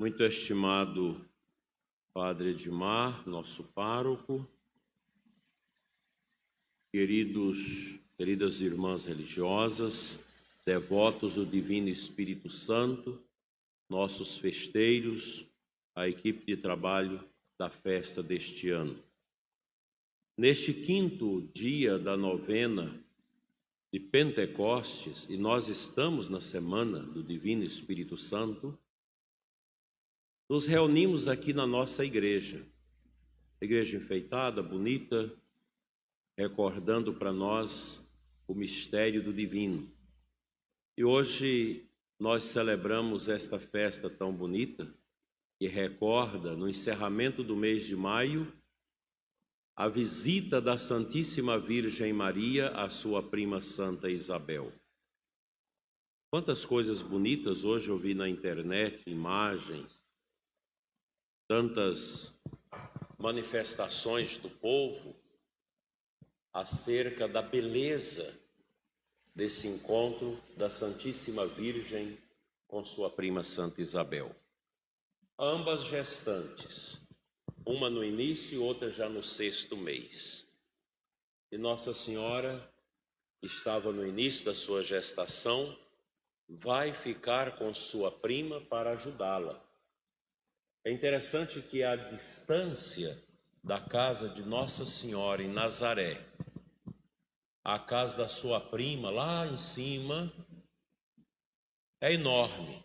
Muito estimado Padre Edmar, nosso pároco, queridos, queridas irmãs religiosas, devotos do Divino Espírito Santo, nossos festeiros, a equipe de trabalho da festa deste ano. Neste quinto dia da novena de Pentecostes, e nós estamos na semana do Divino Espírito Santo, nos reunimos aqui na nossa igreja. Igreja enfeitada, bonita, recordando para nós o mistério do divino. E hoje nós celebramos esta festa tão bonita que recorda no encerramento do mês de maio a visita da Santíssima Virgem Maria à sua prima Santa Isabel. Quantas coisas bonitas hoje eu vi na internet, imagens, tantas manifestações do povo acerca da beleza desse encontro da Santíssima Virgem com sua prima Santa Isabel. Ambas gestantes, uma no início e outra já no sexto mês. E Nossa Senhora, que estava no início da sua gestação, vai ficar com sua prima para ajudá-la. É interessante que a distância da casa de Nossa Senhora em Nazaré à casa da sua prima lá em cima é enorme.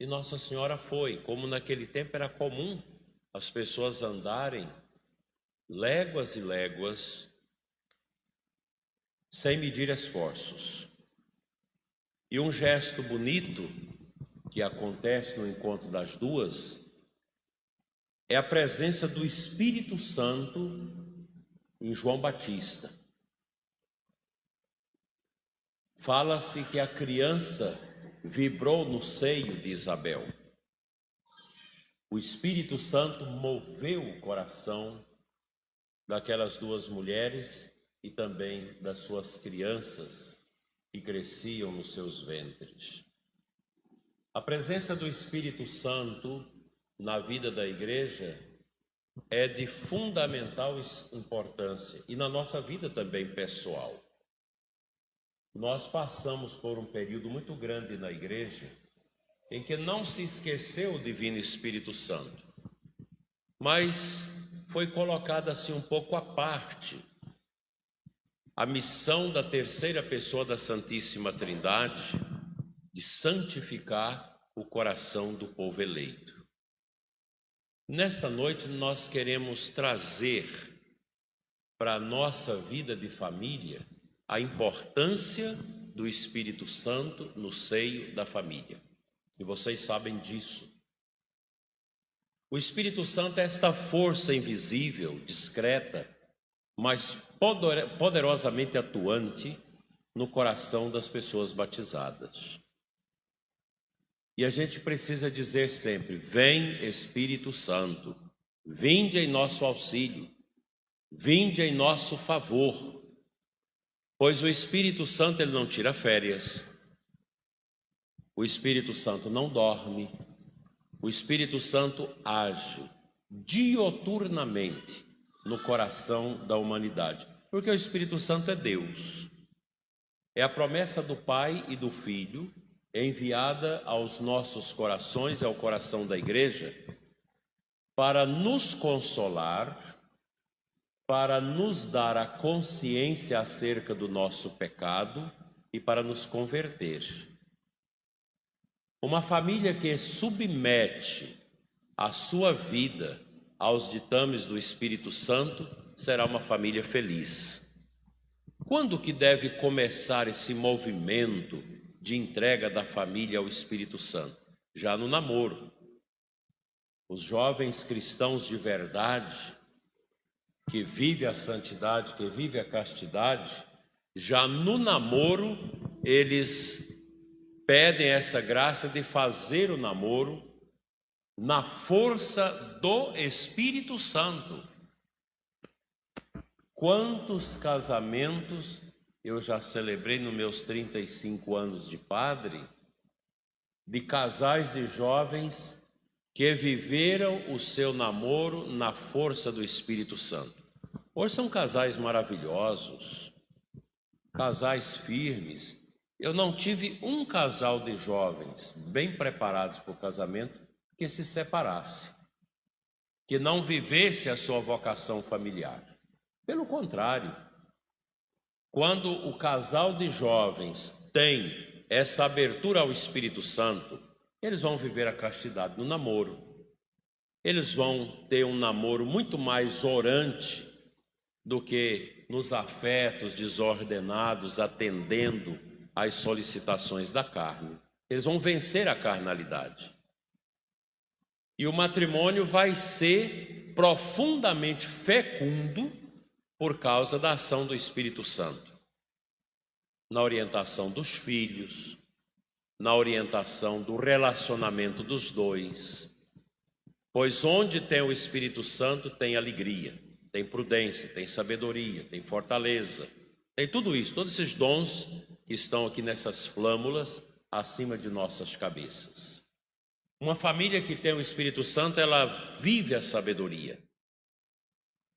E Nossa Senhora foi, como naquele tempo era comum as pessoas andarem léguas e léguas sem medir esforços. E um gesto bonito que acontece no encontro das duas é a presença do Espírito Santo em João Batista. Fala-se que a criança vibrou no seio de Isabel o Espírito Santo moveu o coração daquelas duas mulheres e também das suas crianças que cresciam nos seus ventres. A presença do Espírito Santo na vida da igreja é de fundamental importância e na nossa vida também pessoal. Nós passamos por um período muito grande na igreja em que não se esqueceu o Divino Espírito Santo, mas foi colocada assim um pouco à parte a missão da terceira pessoa da Santíssima Trindade de santificar o coração do povo eleito. Nesta noite nós queremos trazer para a nossa vida de família a importância do Espírito Santo no seio da família. E vocês sabem disso. O Espírito Santo é esta força invisível, discreta, mas poderosamente atuante no coração das pessoas batizadas. E a gente precisa dizer sempre: Vem Espírito Santo, vinde em nosso auxílio, vinde em nosso favor, pois o Espírito Santo ele não tira férias, o Espírito Santo não dorme, o Espírito Santo age dioturnamente no coração da humanidade, porque o Espírito Santo é Deus. É a promessa do Pai e do Filho enviada aos nossos corações, ao coração da igreja, para nos consolar, para nos dar a consciência acerca do nosso pecado e para nos converter. Uma família que submete a sua vida aos ditames do Espírito Santo será uma família feliz. Quando que deve começar esse movimento de entrega da família ao Espírito Santo? Já no namoro. Os jovens cristãos de verdade, que vive a santidade, que vive a castidade, já no namoro eles pedem essa graça de fazer o namoro na força do Espírito Santo. Quantos casamentos eu já celebrei nos meus 35 anos de padre, de casais de jovens que viveram o seu namoro na força do Espírito Santo. Hoje são casais maravilhosos, casais firmes. Eu não tive um casal de jovens bem preparados para o casamento que se separasse, que não vivesse a sua vocação familiar. Pelo contrário, quando o casal de jovens tem essa abertura ao Espírito Santo, eles vão viver a castidade no namoro. Eles vão ter um namoro muito mais orante do que nos afetos desordenados, atendendo às solicitações da carne. Eles vão vencer a carnalidade. E o matrimônio vai ser profundamente fecundo por causa da ação do Espírito Santo. Na orientação dos filhos, na orientação do relacionamento dos dois. Pois onde tem o Espírito Santo tem alegria, tem prudência, tem sabedoria, tem fortaleza, tem tudo isso, todos esses dons que estão aqui nessas flâmulas acima de nossas cabeças. Uma família que tem o Espírito Santo, ela vive a sabedoria.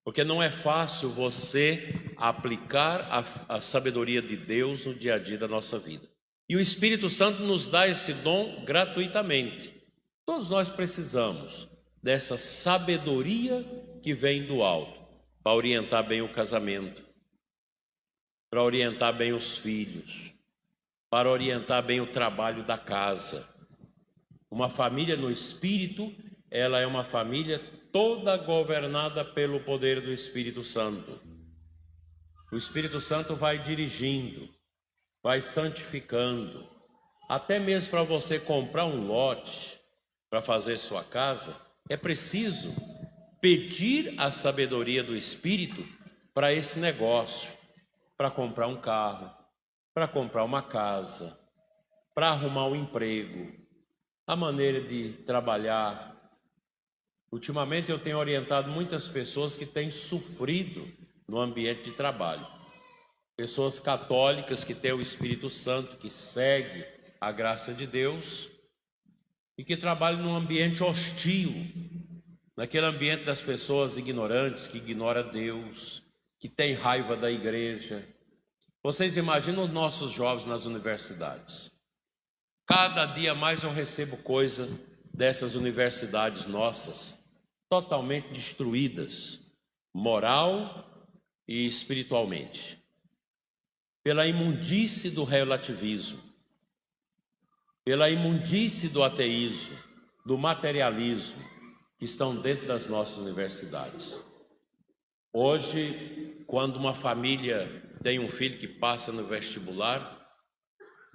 Porque não é fácil você aplicar a, a, sabedoria de Deus no dia a dia da nossa vida. E o Espírito Santo nos dá esse dom gratuitamente. Todos nós precisamos dessa sabedoria que vem do alto para orientar bem o casamento, para orientar bem os filhos, para orientar bem o trabalho da casa uma família no espírito, ela é uma família toda governada pelo poder do Espírito Santo. O Espírito Santo vai dirigindo, vai santificando, até mesmo para você comprar um lote para fazer sua casa, é preciso pedir a sabedoria do Espírito para esse negócio, para comprar um carro, para comprar uma casa, para arrumar um emprego, a maneira de trabalhar. Ultimamente eu tenho orientado muitas pessoas que têm sofrido no ambiente de trabalho. Pessoas católicas que têm o Espírito Santo, que segue a graça de Deus e que trabalham num ambiente hostil, naquele ambiente das pessoas ignorantes, que ignora Deus, que tem raiva da igreja. Vocês imaginam os nossos jovens nas universidades? Cada dia mais eu recebo coisas dessas universidades nossas, totalmente destruídas, moral e espiritualmente, pela imundície do relativismo, pela imundície do ateísmo, do materialismo, que estão dentro das nossas universidades. Hoje, quando uma família tem um filho que passa no vestibular,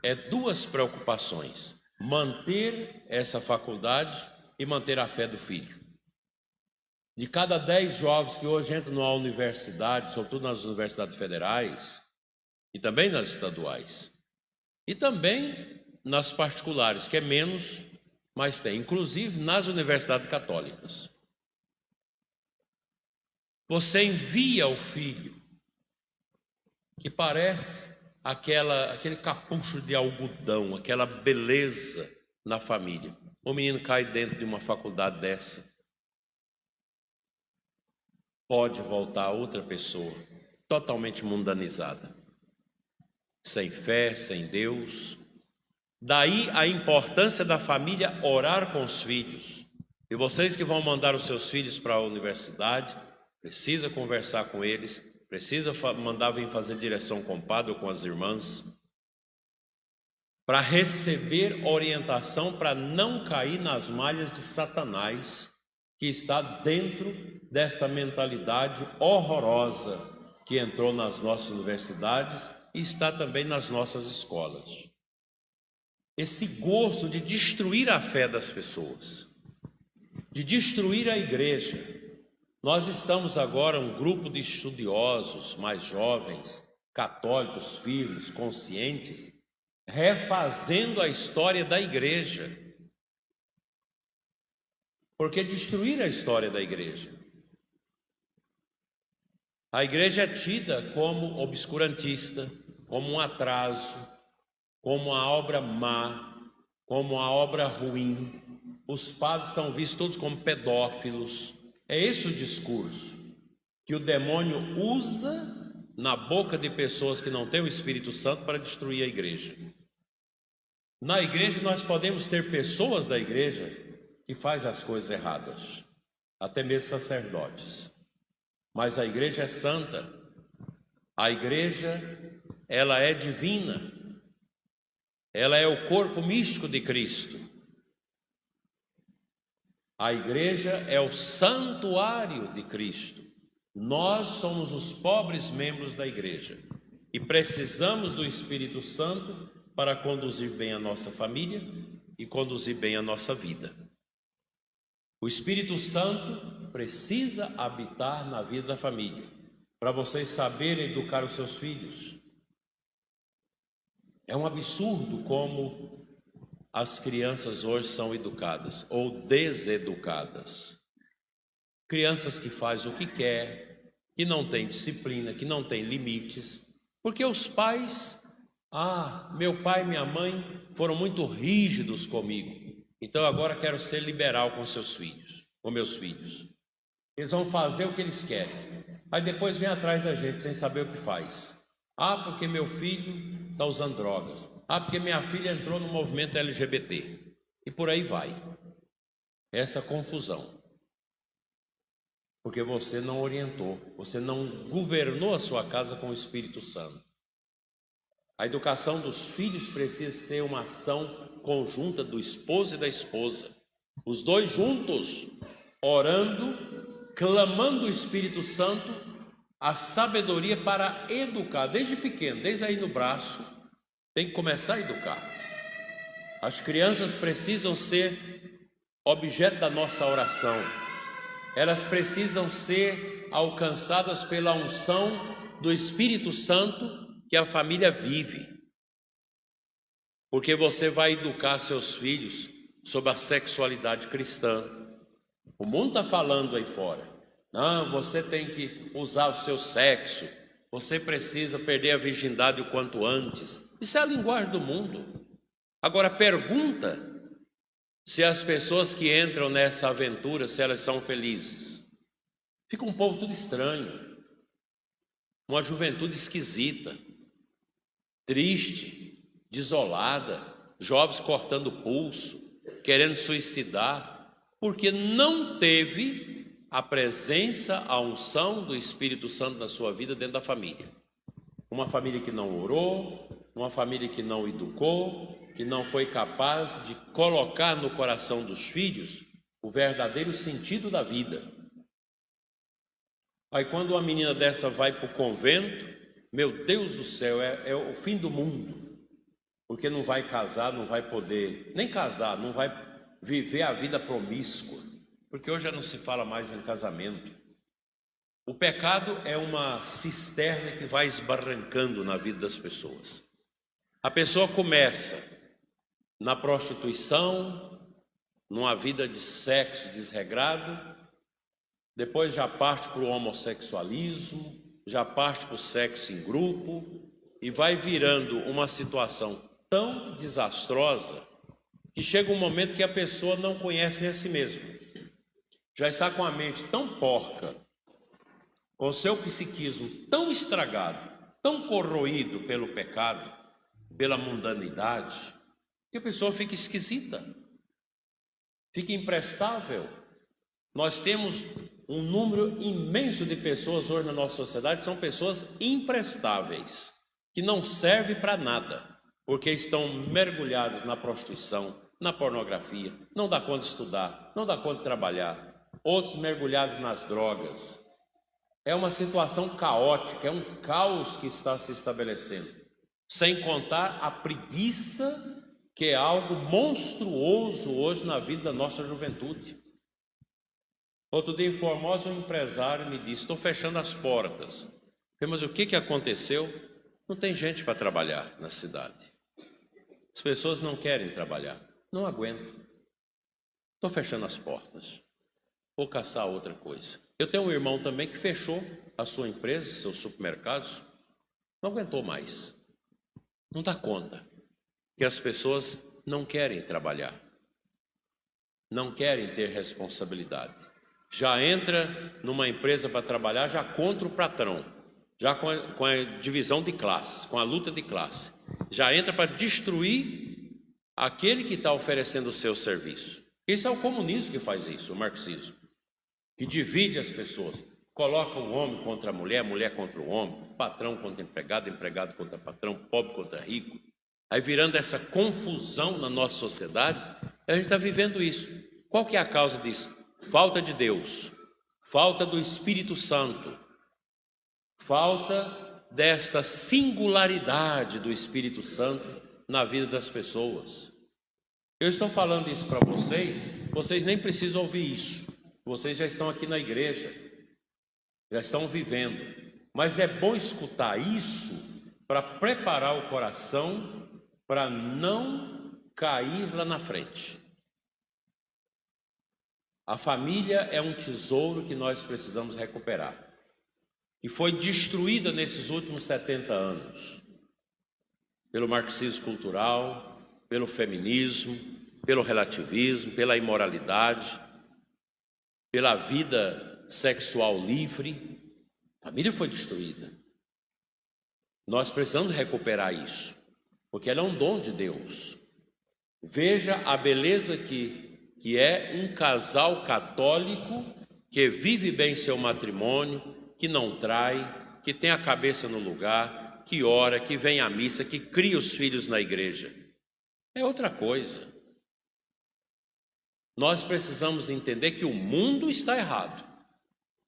é duas preocupações: manter essa faculdade e manter a fé do filho. De cada dez jovens que hoje entram na universidade, sobretudo nas universidades federais e também nas estaduais, e também nas particulares, que é menos, mas tem, inclusive nas universidades católicas. Você envia o filho, que parece aquela, aquele capucho de algodão, aquela beleza na família. O menino cai dentro de uma faculdade dessa. Pode voltar outra pessoa, totalmente mundanizada, sem fé, sem Deus. Daí a importância da família orar com os filhos. E vocês que vão mandar os seus filhos para a universidade, precisa conversar com eles, Precisa mandar vir fazer direção com o padre ou com as irmãs, para receber orientação para não cair nas malhas de Satanás, que está dentro desta mentalidade horrorosa que entrou nas nossas universidades e está também nas nossas escolas. Esse gosto de destruir a fé das pessoas, de destruir a igreja, nós estamos agora um grupo de estudiosos mais jovens, católicos, firmes, conscientes, refazendo a história da igreja. Porque destruir a história da igreja. A igreja é tida como obscurantista, como um atraso, como uma obra má, como uma obra ruim. os padres são vistos todos como pedófilos. É esse o discurso que o demônio usa na boca de pessoas que não têm o Espírito Santo para destruir a igreja. Na igreja nós podemos ter pessoas da igreja que fazem as coisas erradas, até mesmo sacerdotes. Mas a igreja é santa. A igreja, ela é divina. Ela é o corpo místico de Cristo. A igreja é o santuário de Cristo. Nós somos os pobres membros da igreja e precisamos do Espírito Santo para conduzir bem a nossa família e conduzir bem a nossa vida. O Espírito Santo precisa habitar na vida da família, para vocês saberem educar os seus filhos. É um absurdo como as crianças hoje são educadas ou deseducadas. Crianças que fazem o que quer, que não tem disciplina, que não tem limites, porque os pais, ah, meu pai e minha mãe foram muito rígidos comigo. Então agora quero ser liberal com seus filhos, com meus filhos. Eles vão fazer o que eles querem. Aí depois vem atrás da gente sem saber o que faz. Ah, porque meu filho está usando drogas. Ah, porque minha filha entrou no movimento LGBT. E por aí vai. Essa confusão porque você não orientou, você não governou a sua casa com o Espírito Santo. A educação dos filhos precisa ser uma ação conjunta do esposo e da esposa, os dois juntos, orando, clamando o Espírito Santo a sabedoria para educar, desde pequeno, desde aí no braço, tem que começar a educar. As crianças precisam ser objeto da nossa oração. Elas precisam ser alcançadas pela unção do Espírito Santo que a família vive. Porque você vai educar seus filhos sobre a sexualidade cristã. O mundo está falando aí fora. Não, você tem que usar o seu sexo. Você precisa perder a virgindade o quanto antes. Isso é a linguagem do mundo. Agora pergunta se as pessoas que entram nessa aventura, se elas são felizes. Fica um povo tudo estranho, uma juventude esquisita, triste, desolada, jovens cortando o pulso, querendo suicidar, porque não teve a presença, a unção do Espírito Santo na sua vida dentro da família. Uma família que não orou, uma família que não educou, que não foi capaz de colocar no coração dos filhos o verdadeiro sentido da vida. Aí, quando uma menina dessa vai para o convento, meu Deus do céu, é, é o fim do mundo, porque não vai casar, não vai poder nem casar, não vai viver a vida promíscua, porque hoje já não se fala mais em casamento. O pecado é uma cisterna que vai esbarrancando na vida das pessoas. A pessoa começa na prostituição, numa vida de sexo desregrado, depois já parte para o homossexualismo, já parte para o sexo em grupo e vai virando uma situação tão desastrosa que chega um momento que a pessoa não conhece nem a si mesma. Já está com a mente tão porca, com seu psiquismo tão estragado, tão corroído pelo pecado, pela mundanidade, que a pessoa fica esquisita, fica imprestável. Nós temos um número imenso de pessoas hoje na nossa sociedade são pessoas imprestáveis, que não servem para nada, porque estão mergulhados na prostituição, na pornografia, não dá conta de estudar, não dá conta de trabalhar, outros mergulhados nas drogas. É uma situação caótica, é um caos que está se estabelecendo, sem contar a preguiça que é algo monstruoso hoje na vida da nossa juventude. Outro dia em Formosa, um empresário me disse: Estou fechando as portas. Mas o que, que aconteceu? Não tem gente para trabalhar na cidade. As pessoas não querem trabalhar. Não aguento. Estou fechando as portas. Vou caçar outra coisa. Eu tenho um irmão também que fechou a sua empresa, seus supermercados. Não aguentou mais. Não dá conta que as pessoas não querem trabalhar. não querem ter responsabilidade. Já entra numa empresa para trabalhar já contra o patrão, já com a, com a divisão de classe, com a luta de classe. Já entra para destruir aquele que está oferecendo o seu serviço. Isso é o comunismo que faz isso, o marxismo, que divide as pessoas, coloca o homem contra a mulher, a mulher contra o homem, patrão contra empregado, empregado contra patrão, pobre contra rico. Aí virando essa confusão na nossa sociedade, a gente está vivendo isso. Qual que é a causa disso? Falta de Deus, falta do Espírito Santo, falta desta singularidade do Espírito Santo na vida das pessoas. Eu estou falando isso para vocês, vocês nem precisam ouvir isso. Vocês já estão aqui na igreja, já estão vivendo. Mas é bom escutar isso para preparar o coração para não cair lá na frente. A família é um tesouro que nós precisamos recuperar. E foi destruída nesses últimos 70 anos pelo marxismo cultural, pelo feminismo, pelo relativismo, pela imoralidade, pela vida sexual livre. A família foi destruída. Nós precisamos recuperar isso, porque ela é um dom de Deus. Veja a beleza que, que é um casal católico que vive bem seu matrimônio, que não trai, que tem a cabeça no lugar, que ora, que vem à missa, que cria os filhos na igreja é outra coisa. Nós precisamos entender que o mundo está errado.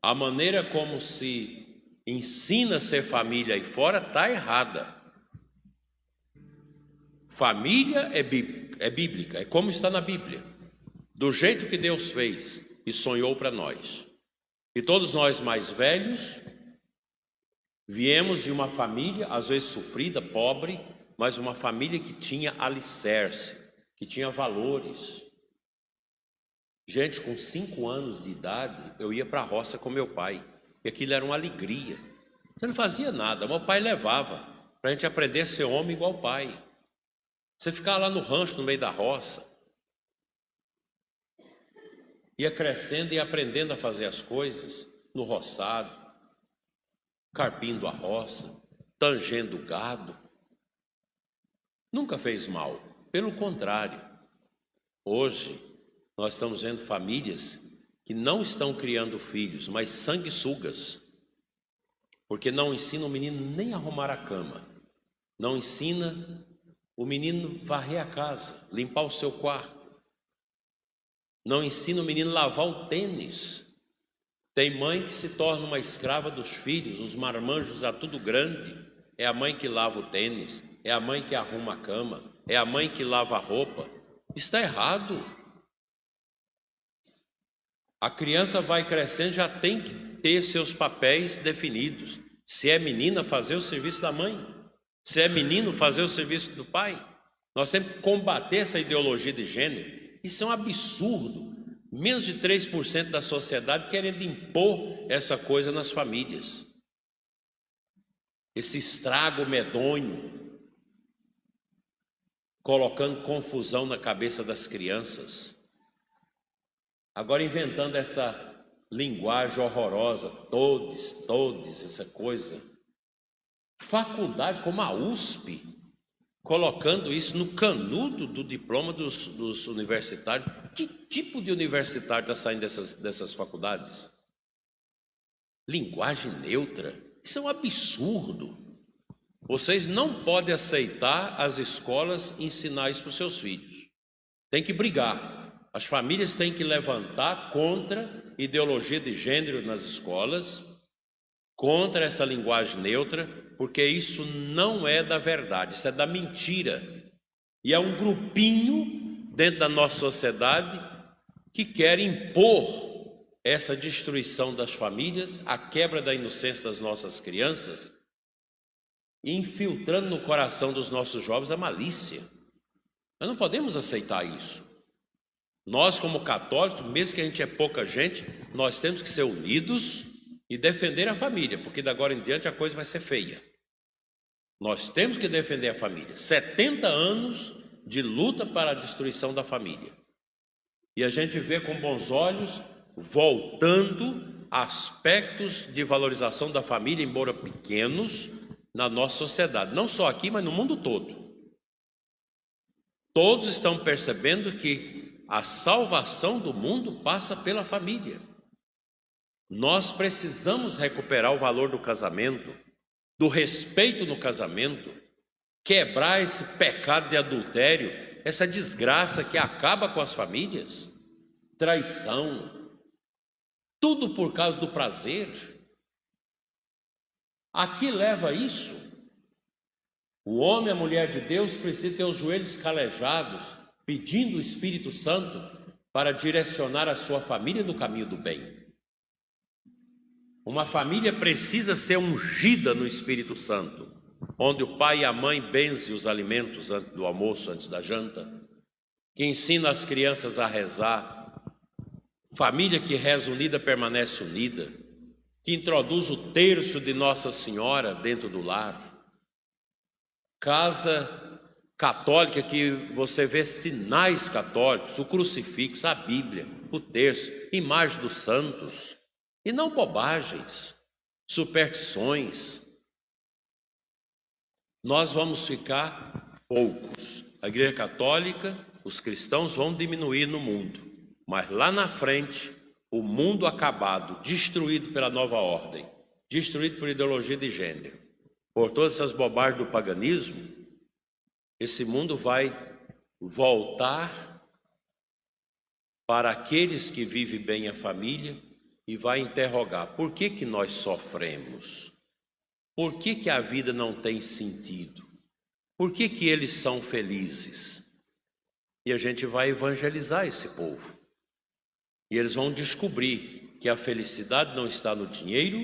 A maneira como se ensina a ser família aí fora está errada. Família é, é bíblica, é como está na Bíblia, do jeito que Deus fez e sonhou para nós. E todos nós mais velhos viemos de uma família, às vezes sofrida, pobre, mas uma família que tinha alicerce, que tinha valores. Gente, com cinco anos de idade, eu ia para a roça com meu pai, e aquilo era uma alegria. Você não fazia nada, meu pai levava para a gente aprender a ser homem igual o pai. Você ficava lá no rancho, no meio da roça, ia crescendo e aprendendo a fazer as coisas no roçado, carpindo a roça, tangendo o gado. Nunca fez mal, pelo contrário. Hoje, nós estamos vendo famílias que não estão criando filhos, mas sanguessugas, porque não ensina o menino nem arrumar a cama, não ensina o menino varrer a casa, limpar o seu quarto, não ensina o menino lavar o tênis. Tem mãe que se torna uma escrava dos filhos, os marmanjos a tudo grande, é a mãe que lava o tênis, é a mãe que arruma a cama, é a mãe que lava a roupa. Está errado. A criança vai crescendo, já tem que ter seus papéis definidos. Se é menina, fazer o serviço da mãe. Se é menino, fazer o serviço do pai. Nós temos que combater essa ideologia de gênero. Isso é um absurdo. Menos de 3% da sociedade querendo impor essa coisa nas famílias. Esse estrago medonho colocando confusão na cabeça das crianças. Agora inventando essa linguagem horrorosa, todos, todos, essa coisa. Faculdade como a USP, colocando isso no canudo do diploma dos, dos universitários. Que tipo de universitário está saindo dessas, dessas faculdades? Linguagem neutra. Isso é um absurdo. Vocês não podem aceitar as escolas ensinar isso para os seus filhos. Tem que brigar. As famílias têm que levantar contra ideologia de gênero nas escolas, contra essa linguagem neutra, porque isso não é da verdade, isso é da mentira. E é um grupinho dentro da nossa sociedade que quer impor essa destruição das famílias, a quebra da inocência das nossas crianças infiltrando no coração dos nossos jovens a malícia. Nós não podemos aceitar isso. Nós, como católicos, mesmo que a gente é pouca gente, nós temos que ser unidos e defender a família, porque de agora em diante a coisa vai ser feia. Nós temos que defender a família. 70 anos de luta para a destruição da família. E a gente vê com bons olhos voltando aspectos de valorização da família, embora pequenos, na nossa sociedade, não só aqui, mas no mundo todo. Todos estão percebendo que a salvação do mundo passa pela família. Nós precisamos recuperar o valor do casamento, do respeito no casamento, quebrar esse pecado de adultério, essa desgraça que acaba com as famílias, traição, tudo por causa do prazer. Aqui leva isso. O homem, a mulher de Deus, precisa ter os joelhos calejados, pedindo o Espírito Santo para direcionar a sua família no caminho do bem. Uma família precisa ser ungida no Espírito Santo, onde o pai e a mãe benzem os alimentos antes do almoço, antes da janta, que ensina as crianças a rezar. Família que reza unida permanece unida, que introduz o terço de Nossa Senhora dentro do lar. Casa católica que você vê sinais católicos, o crucifixo, a Bíblia, o terço, imagem dos santos. E não bobagens, superstições. Nós vamos ficar poucos. A Igreja Católica, os cristãos vão diminuir no mundo, mas lá na frente, o mundo acabado, destruído pela nova ordem, destruído por ideologia de gênero, por todas essas bobagens do paganismo, esse mundo vai voltar para aqueles que vivem bem a família e vai interrogar: por que, que nós sofremos? Por que, que a vida não tem sentido? Por que, que eles são felizes? E a gente vai evangelizar esse povo. E eles vão descobrir que a felicidade não está no dinheiro,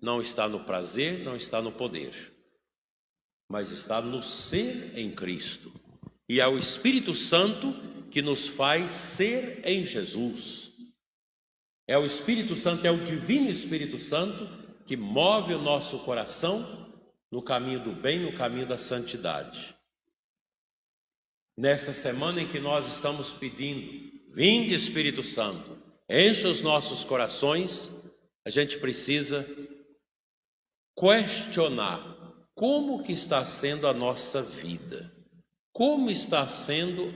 não está no prazer, não está no poder, mas está no ser em Cristo. E é o Espírito Santo que nos faz ser em Jesus. É o Espírito Santo, é o Divino Espírito Santo que move o nosso coração no caminho do bem, no caminho da santidade. Nesta semana em que nós estamos pedindo, vinde Espírito Santo, enche os nossos corações, a gente precisa questionar como que está sendo a nossa vida, como está sendo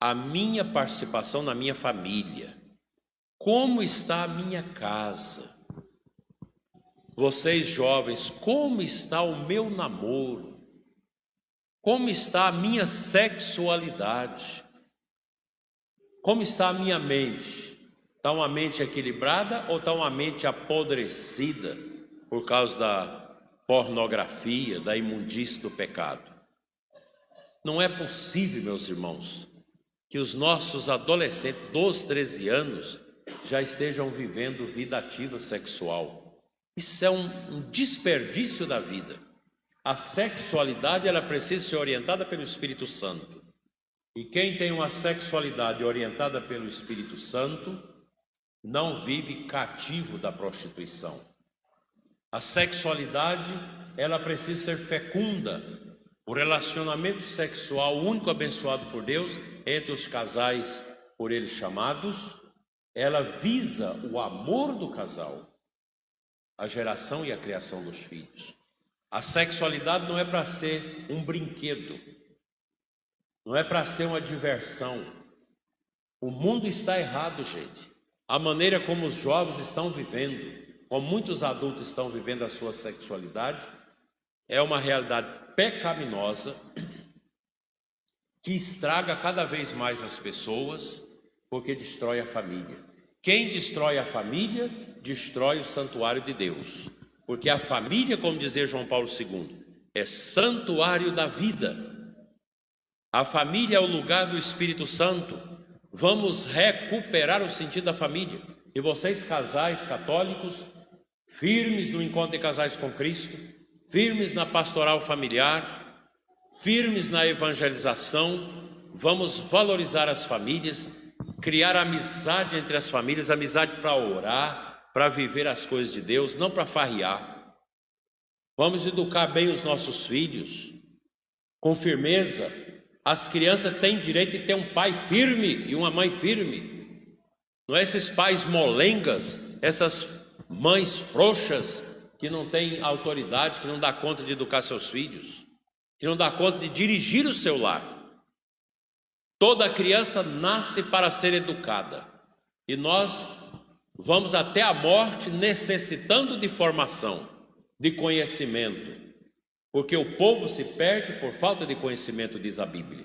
a minha participação na minha família. Como está a minha casa? Vocês jovens, como está o meu namoro? Como está a minha sexualidade? Como está a minha mente? Está uma mente equilibrada ou está uma mente apodrecida por causa da pornografia, da imundície do pecado? Não é possível, meus irmãos, que os nossos adolescentes, 12, 13 anos, já estejam vivendo vida ativa sexual. Isso é um, um desperdício da vida. A sexualidade ela precisa ser orientada pelo Espírito Santo. E quem tem uma sexualidade orientada pelo Espírito Santo não vive cativo da prostituição. A sexualidade ela precisa ser fecunda. O relacionamento sexual único abençoado por Deus entre os casais por ele chamados ela visa o amor do casal, a geração e a criação dos filhos. A sexualidade não é para ser um brinquedo, não é para ser uma diversão. O mundo está errado, gente. A maneira como os jovens estão vivendo, como muitos adultos estão vivendo a sua sexualidade, é uma realidade pecaminosa que estraga cada vez mais as pessoas porque destrói a família. Quem destrói a família, destrói o santuário de Deus. Porque a família, como dizia João Paulo II, é santuário da vida. A família é o lugar do Espírito Santo. Vamos recuperar o sentido da família. E vocês, casais católicos, firmes no encontro de casais com Cristo, firmes na pastoral familiar, firmes na evangelização, vamos valorizar as famílias criar amizade entre as famílias, amizade para orar, para viver as coisas de Deus, não para farriar. Vamos educar bem os nossos filhos, com firmeza, As crianças têm direito de ter um pai firme e uma mãe firme. Não é esses pais molengas, essas mães frouxas que não têm autoridade, que não dá conta de educar seus filhos, que não dá conta de dirigir o seu lar. Toda criança nasce para ser educada. E nós vamos até a morte necessitando de formação, de conhecimento, porque o povo se perde por falta de conhecimento, diz a Bíblia.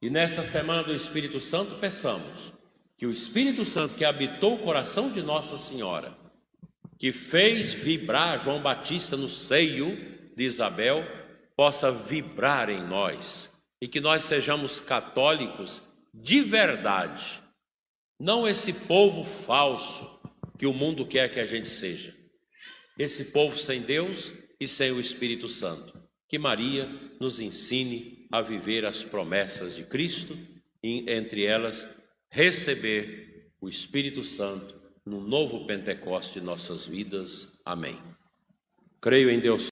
E nessa semana do Espírito Santo, peçamos que o Espírito Santo que habitou o coração de Nossa Senhora, que fez vibrar João Batista no seio de Isabel, possa vibrar em nós e que nós sejamos católicos de verdade, não esse povo falso que o mundo quer que a gente seja. Esse povo sem Deus e sem o Espírito Santo. Que Maria nos ensine a viver as promessas de Cristo e, entre elas, receber o Espírito Santo no novo Pentecoste de nossas vidas. Amém. Creio em Deus.